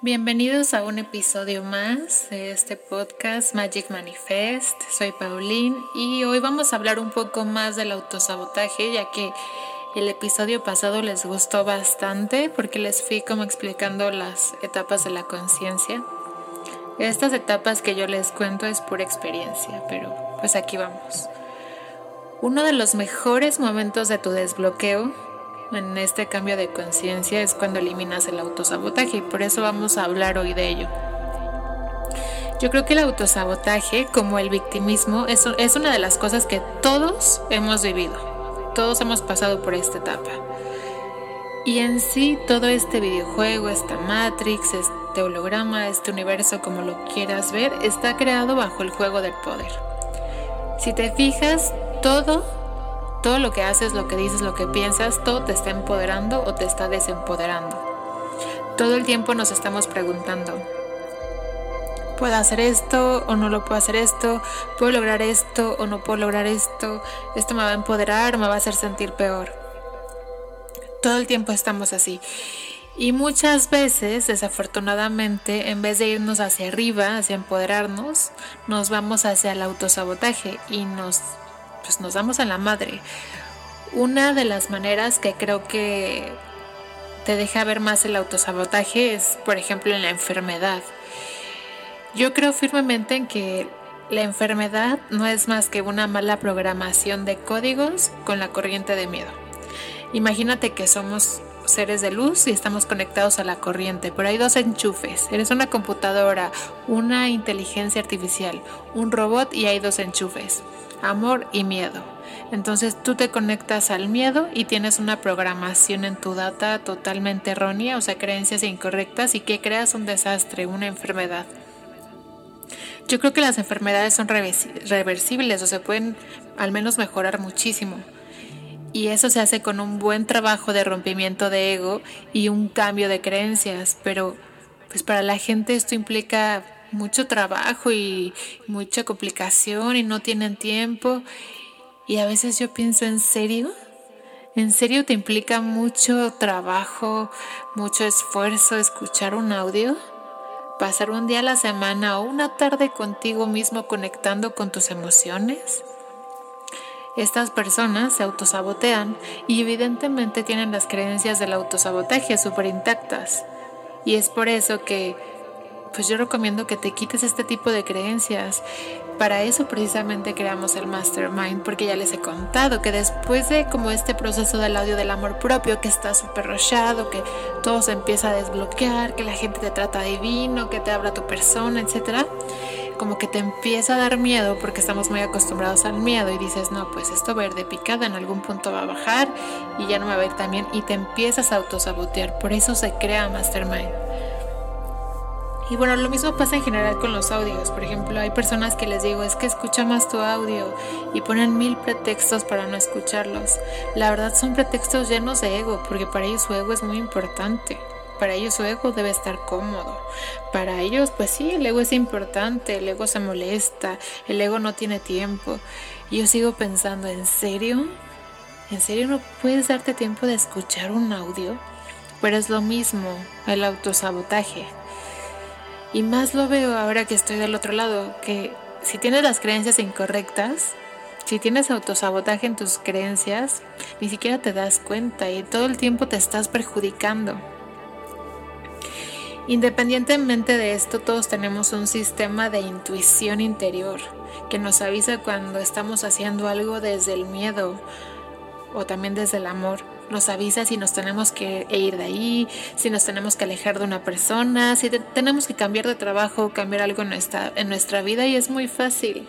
Bienvenidos a un episodio más de este podcast Magic Manifest. Soy Pauline y hoy vamos a hablar un poco más del autosabotaje, ya que el episodio pasado les gustó bastante porque les fui como explicando las etapas de la conciencia. Estas etapas que yo les cuento es pura experiencia, pero pues aquí vamos. Uno de los mejores momentos de tu desbloqueo en este cambio de conciencia es cuando eliminas el autosabotaje y por eso vamos a hablar hoy de ello. Yo creo que el autosabotaje, como el victimismo, es, es una de las cosas que todos hemos vivido. Todos hemos pasado por esta etapa. Y en sí, todo este videojuego, esta Matrix, este holograma, este universo, como lo quieras ver, está creado bajo el juego del poder. Si te fijas, todo todo lo que haces, lo que dices, lo que piensas, todo te está empoderando o te está desempoderando. Todo el tiempo nos estamos preguntando, ¿puedo hacer esto o no lo puedo hacer esto? ¿Puedo lograr esto o no puedo lograr esto? ¿Esto me va a empoderar o me va a hacer sentir peor? Todo el tiempo estamos así. Y muchas veces, desafortunadamente, en vez de irnos hacia arriba, hacia empoderarnos, nos vamos hacia el autosabotaje y nos pues nos damos a la madre. Una de las maneras que creo que te deja ver más el autosabotaje es, por ejemplo, en la enfermedad. Yo creo firmemente en que la enfermedad no es más que una mala programación de códigos con la corriente de miedo. Imagínate que somos seres de luz y estamos conectados a la corriente, pero hay dos enchufes. Eres una computadora, una inteligencia artificial, un robot y hay dos enchufes amor y miedo. Entonces tú te conectas al miedo y tienes una programación en tu data totalmente errónea, o sea, creencias incorrectas y que creas un desastre, una enfermedad. Yo creo que las enfermedades son reversibles o se pueden al menos mejorar muchísimo. Y eso se hace con un buen trabajo de rompimiento de ego y un cambio de creencias, pero pues para la gente esto implica mucho trabajo y mucha complicación y no tienen tiempo. Y a veces yo pienso, ¿en serio? ¿En serio te implica mucho trabajo, mucho esfuerzo escuchar un audio? ¿Pasar un día a la semana o una tarde contigo mismo conectando con tus emociones? Estas personas se autosabotean y evidentemente tienen las creencias del autosabotaje súper intactas. Y es por eso que pues yo recomiendo que te quites este tipo de creencias. Para eso precisamente creamos el Mastermind, porque ya les he contado que después de como este proceso del audio del amor propio, que está súper rochado, que todo se empieza a desbloquear, que la gente te trata divino, que te habla tu persona, etcétera, como que te empieza a dar miedo porque estamos muy acostumbrados al miedo y dices, no, pues esto va a ir de picada, en algún punto va a bajar y ya no me va a ir tan bien y te empiezas a autosabotear. Por eso se crea Mastermind. Y bueno, lo mismo pasa en general con los audios. Por ejemplo, hay personas que les digo, es que escucha más tu audio y ponen mil pretextos para no escucharlos. La verdad son pretextos llenos de ego, porque para ellos su ego es muy importante. Para ellos su ego debe estar cómodo. Para ellos, pues sí, el ego es importante, el ego se molesta, el ego no tiene tiempo. Y yo sigo pensando, ¿en serio? ¿En serio no puedes darte tiempo de escuchar un audio? Pero es lo mismo, el autosabotaje. Y más lo veo ahora que estoy del otro lado, que si tienes las creencias incorrectas, si tienes autosabotaje en tus creencias, ni siquiera te das cuenta y todo el tiempo te estás perjudicando. Independientemente de esto, todos tenemos un sistema de intuición interior que nos avisa cuando estamos haciendo algo desde el miedo o también desde el amor nos avisa si nos tenemos que ir de ahí, si nos tenemos que alejar de una persona, si tenemos que cambiar de trabajo, cambiar algo en nuestra, en nuestra vida y es muy fácil.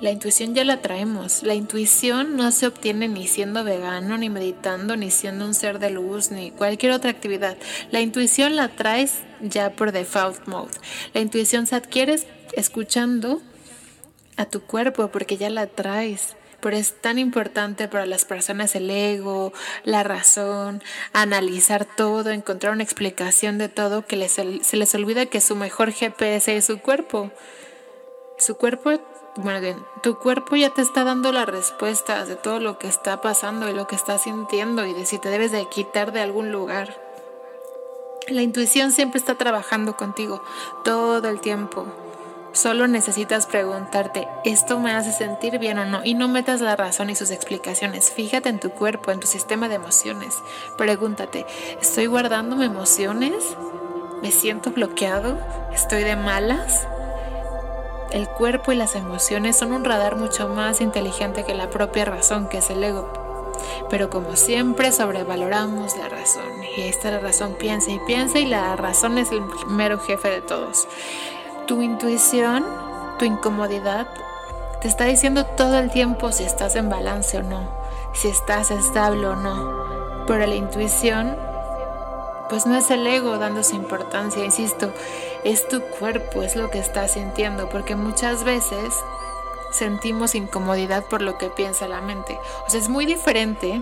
La intuición ya la traemos. La intuición no se obtiene ni siendo vegano, ni meditando, ni siendo un ser de luz, ni cualquier otra actividad. La intuición la traes ya por default mode. La intuición se adquiere escuchando a tu cuerpo porque ya la traes. Pero es tan importante para las personas el ego, la razón, analizar todo, encontrar una explicación de todo que se les olvida que su mejor GPS es su cuerpo. Su cuerpo bueno, bien, tu cuerpo ya te está dando las respuestas de todo lo que está pasando y lo que estás sintiendo y de si te debes de quitar de algún lugar. La intuición siempre está trabajando contigo todo el tiempo. Solo necesitas preguntarte, ¿esto me hace sentir bien o no? Y no metas la razón y sus explicaciones. Fíjate en tu cuerpo, en tu sistema de emociones. Pregúntate, ¿estoy guardando emociones? ¿Me siento bloqueado? ¿Estoy de malas? El cuerpo y las emociones son un radar mucho más inteligente que la propia razón, que es el ego. Pero como siempre sobrevaloramos la razón y esta la razón piensa y piensa y la razón es el mero jefe de todos. Tu intuición, tu incomodidad, te está diciendo todo el tiempo si estás en balance o no, si estás estable o no. Pero la intuición pues no es el ego dándose importancia, insisto, es tu cuerpo, es lo que estás sintiendo, porque muchas veces sentimos incomodidad por lo que piensa la mente. O sea, es muy diferente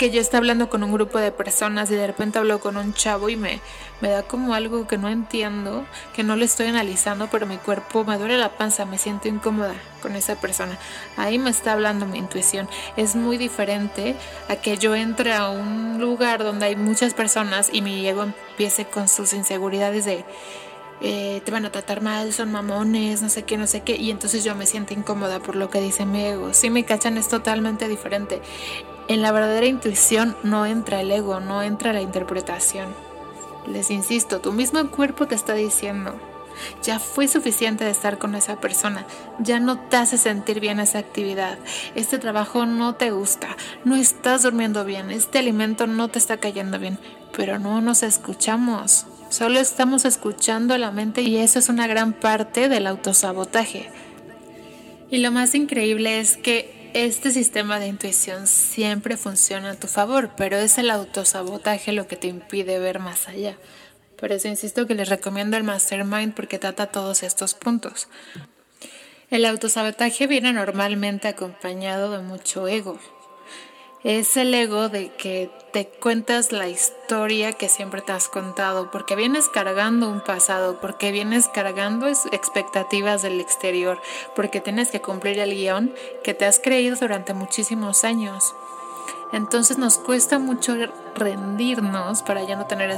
que yo esté hablando con un grupo de personas y de repente hablo con un chavo y me, me da como algo que no entiendo, que no lo estoy analizando, pero mi cuerpo me duele la panza, me siento incómoda con esa persona. Ahí me está hablando mi intuición. Es muy diferente a que yo entre a un lugar donde hay muchas personas y mi ego empiece con sus inseguridades de... Eh, te van a tratar mal, son mamones, no sé qué, no sé qué, y entonces yo me siento incómoda por lo que dice mi ego. Si me cachan es totalmente diferente. En la verdadera intuición no entra el ego, no entra la interpretación. Les insisto, tu mismo cuerpo te está diciendo, ya fue suficiente de estar con esa persona, ya no te hace sentir bien esa actividad, este trabajo no te gusta, no estás durmiendo bien, este alimento no te está cayendo bien, pero no nos escuchamos, solo estamos escuchando la mente y eso es una gran parte del autosabotaje. Y lo más increíble es que este sistema de intuición siempre funciona a tu favor, pero es el autosabotaje lo que te impide ver más allá. Por eso insisto que les recomiendo el Mastermind porque trata todos estos puntos. El autosabotaje viene normalmente acompañado de mucho ego, es el ego de que te cuentas la historia que siempre te has contado, porque vienes cargando un pasado, porque vienes cargando expectativas del exterior, porque tienes que cumplir el guion que te has creído durante muchísimos años. Entonces nos cuesta mucho rendirnos para ya no tener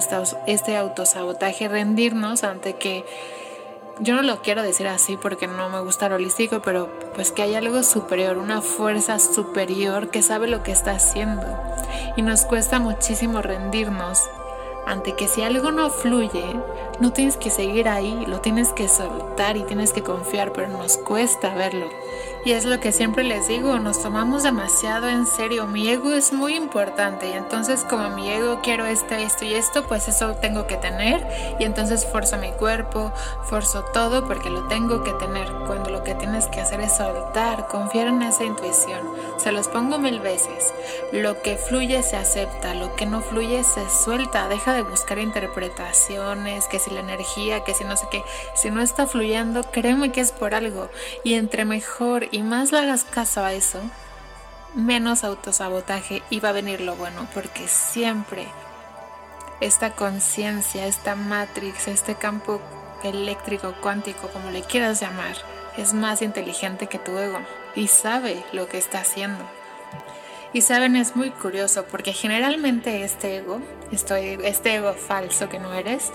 este autosabotaje, rendirnos ante que yo no lo quiero decir así porque no me gusta lo holístico, pero pues que hay algo superior, una fuerza superior que sabe lo que está haciendo. Y nos cuesta muchísimo rendirnos ante que si algo no fluye, no tienes que seguir ahí, lo tienes que soltar y tienes que confiar, pero nos cuesta verlo. Y es lo que siempre les digo, nos tomamos demasiado en serio. Mi ego es muy importante y entonces como mi ego quiero esto, esto y esto, pues eso tengo que tener y entonces forzo mi cuerpo, forzo todo porque lo tengo que tener. Cuando lo que tienes que hacer es soltar, confiar en esa intuición. Se los pongo mil veces. Lo que fluye se acepta, lo que no fluye se suelta. Deja de buscar interpretaciones, que si la energía, que si no sé qué. Si no está fluyendo, créeme que es por algo. Y entre mejor y más le hagas caso a eso, menos autosabotaje y va a venir lo bueno, porque siempre esta conciencia, esta matrix, este campo eléctrico, cuántico, como le quieras llamar, es más inteligente que tu ego y sabe lo que está haciendo. Y saben, es muy curioso porque generalmente este ego, este ego falso que no eres,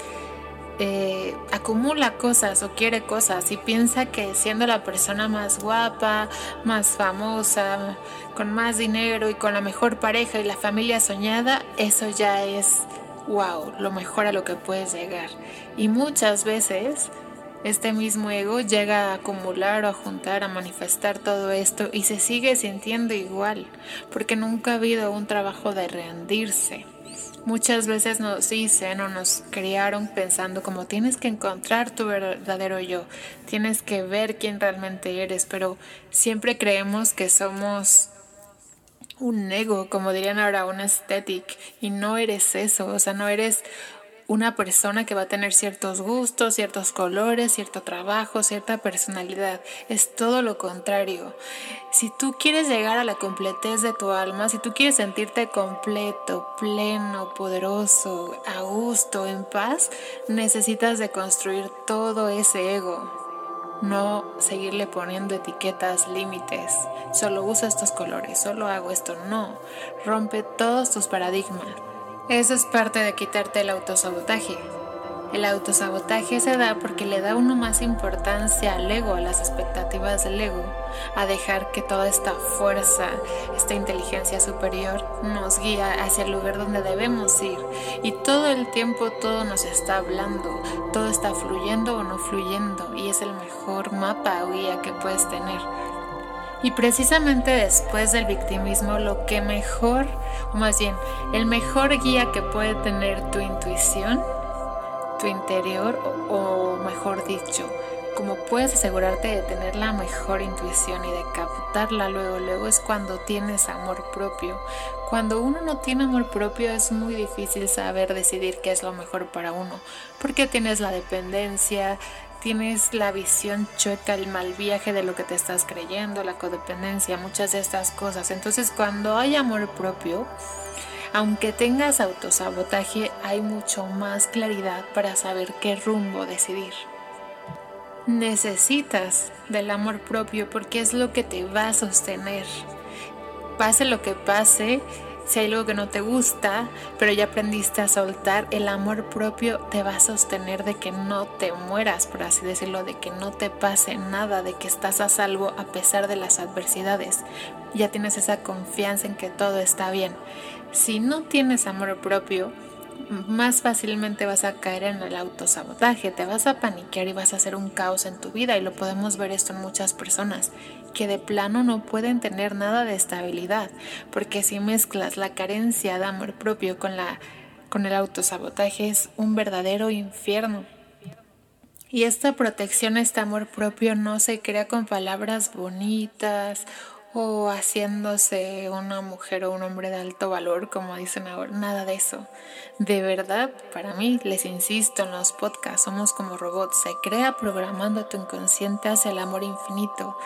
eh, acumula cosas o quiere cosas y piensa que siendo la persona más guapa, más famosa, con más dinero y con la mejor pareja y la familia soñada, eso ya es wow, lo mejor a lo que puedes llegar. Y muchas veces este mismo ego llega a acumular o a juntar, a manifestar todo esto y se sigue sintiendo igual, porque nunca ha habido un trabajo de rendirse Muchas veces nos dicen o nos criaron pensando como tienes que encontrar tu verdadero yo, tienes que ver quién realmente eres, pero siempre creemos que somos un ego, como dirían ahora, un aesthetic, y no eres eso, o sea, no eres una persona que va a tener ciertos gustos, ciertos colores, cierto trabajo, cierta personalidad. Es todo lo contrario. Si tú quieres llegar a la completez de tu alma, si tú quieres sentirte completo, pleno, poderoso, a gusto, en paz, necesitas de construir todo ese ego. No seguirle poniendo etiquetas, límites. Solo usa estos colores, solo hago esto. No. Rompe todos tus paradigmas. Eso es parte de quitarte el autosabotaje. El autosabotaje se da porque le da uno más importancia al ego, a las expectativas del ego, a dejar que toda esta fuerza, esta inteligencia superior nos guía hacia el lugar donde debemos ir. Y todo el tiempo todo nos está hablando, todo está fluyendo o no fluyendo y es el mejor mapa o guía que puedes tener. Y precisamente después del victimismo, lo que mejor, o más bien, el mejor guía que puede tener tu intuición, tu interior, o, mejor dicho, como puedes asegurarte de tener la mejor intuición y de captarla luego, luego es cuando tienes amor propio. Cuando uno no tiene amor propio es muy difícil saber decidir qué es lo mejor para uno, porque tienes la dependencia, tienes la visión chueca, el mal viaje de lo que te estás creyendo, la codependencia, muchas de estas cosas. Entonces cuando hay amor propio, aunque tengas autosabotaje, hay mucho más claridad para saber qué rumbo decidir. Necesitas del amor propio porque es lo que te va a sostener. Pase lo que pase, si hay algo que no te gusta, pero ya aprendiste a soltar, el amor propio te va a sostener de que no te mueras, por así decirlo, de que no te pase nada, de que estás a salvo a pesar de las adversidades. Ya tienes esa confianza en que todo está bien. Si no tienes amor propio, más fácilmente vas a caer en el autosabotaje, te vas a paniquear y vas a hacer un caos en tu vida y lo podemos ver esto en muchas personas que de plano no pueden tener nada de estabilidad, porque si mezclas la carencia de amor propio con la con el autosabotaje es un verdadero infierno. Y esta protección, este amor propio no se crea con palabras bonitas o haciéndose una mujer o un hombre de alto valor, como dicen ahora, nada de eso. De verdad, para mí, les insisto en los podcasts, somos como robots, se crea programando tu inconsciente hacia el amor infinito.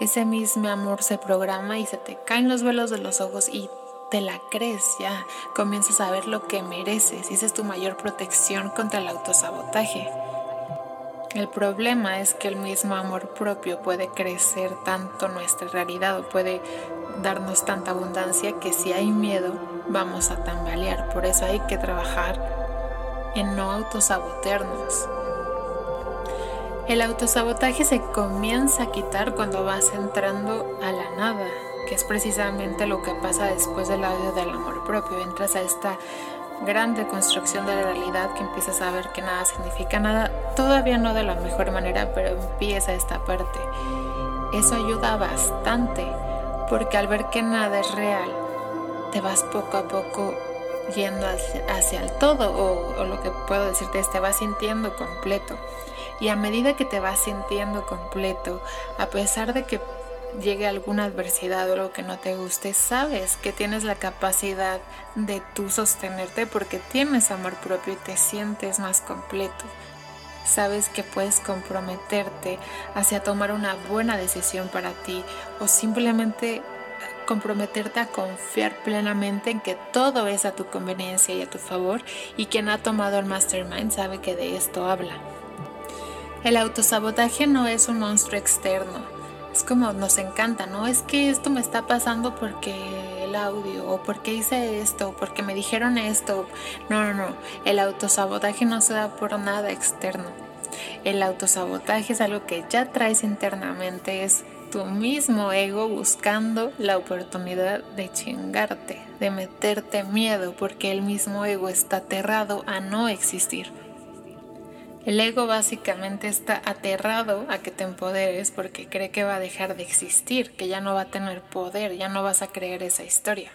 Ese mismo amor se programa y se te caen los velos de los ojos y te la crees ya, comienzas a ver lo que mereces y esa es tu mayor protección contra el autosabotaje. El problema es que el mismo amor propio puede crecer tanto nuestra realidad o puede darnos tanta abundancia que si hay miedo vamos a tambalear. Por eso hay que trabajar en no autosabotearnos. El autosabotaje se comienza a quitar cuando vas entrando a la nada, que es precisamente lo que pasa después del audio del amor propio. Entras a esta grande construcción de la realidad que empiezas a ver que nada significa nada, todavía no de la mejor manera, pero empieza esta parte. Eso ayuda bastante, porque al ver que nada es real, te vas poco a poco yendo hacia, el todo, o, o lo que puedo decirte es te vas sintiendo completo. Y a medida que te vas sintiendo completo, a pesar de que llegue alguna adversidad o algo que no te guste, sabes que tienes la capacidad de tú sostenerte porque tienes amor propio y te sientes más completo. Sabes que puedes comprometerte hacia tomar una buena decisión para ti o simplemente comprometerte a confiar plenamente en que todo es a tu conveniencia y a tu favor y quien ha tomado el mastermind sabe que de esto habla. El autosabotaje no es un monstruo externo, como nos encanta, ¿no? Es que esto me está pasando porque el audio, o porque hice esto, o porque me dijeron esto. No, no, no. El autosabotaje no se da por nada externo. El autosabotaje es algo que ya traes internamente, es tu mismo ego buscando la oportunidad de chingarte, de meterte miedo, porque el mismo ego está aterrado a no existir. El ego básicamente está aterrado a que te empoderes porque cree que va a dejar de existir, que ya no va a tener poder, ya no vas a creer esa historia.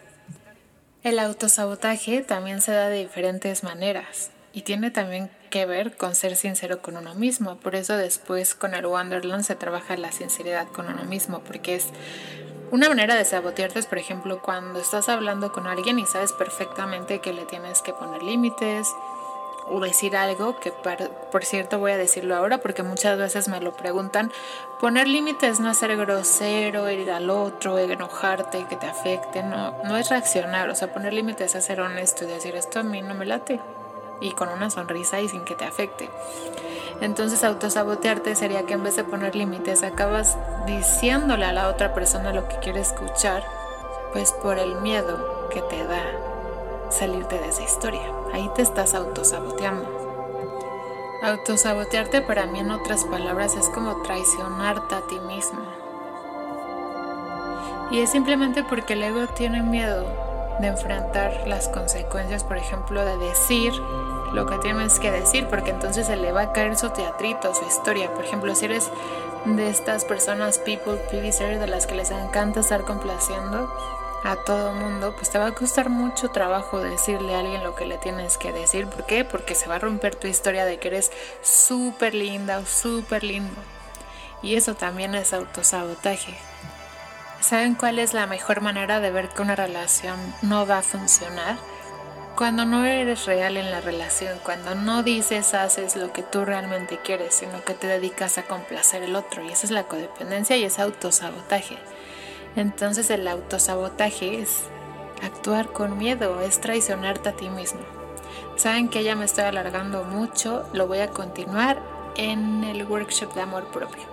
El autosabotaje también se da de diferentes maneras y tiene también que ver con ser sincero con uno mismo. Por eso después con el Wonderland se trabaja la sinceridad con uno mismo, porque es una manera de sabotearte por ejemplo, cuando estás hablando con alguien y sabes perfectamente que le tienes que poner límites o decir algo, que por cierto voy a decirlo ahora porque muchas veces me lo preguntan, poner límites no es ser grosero, herir al otro, enojarte, que te afecte, no, no es reaccionar, o sea, poner límites es ser honesto y decir esto a mí no me late y con una sonrisa y sin que te afecte. Entonces autosabotearte sería que en vez de poner límites acabas diciéndole a la otra persona lo que quiere escuchar, pues por el miedo que te da salirte de esa historia. Ahí te estás autosaboteando. Autosabotearte para mí en otras palabras es como traicionarte a ti mismo. Y es simplemente porque el ego tiene miedo de enfrentar las consecuencias, por ejemplo, de decir lo que tienes que decir, porque entonces se le va a caer su teatrito, su historia. Por ejemplo, si eres de estas personas people pleaser, de las que les encanta estar complaciendo a todo mundo, pues te va a costar mucho trabajo decirle a alguien lo que le tienes que decir. ¿Por qué? Porque se va a romper tu historia de que eres súper linda o súper lindo. Y eso también es autosabotaje. ¿Saben cuál es la mejor manera de ver que una relación no va a funcionar? Cuando no eres real en la relación, cuando no dices, haces lo que tú realmente quieres, sino que te dedicas a complacer el otro. Y esa es la codependencia y es autosabotaje. Entonces el autosabotaje es actuar con miedo, es traicionarte a ti mismo. Saben que ya me estoy alargando mucho, lo voy a continuar en el workshop de amor propio.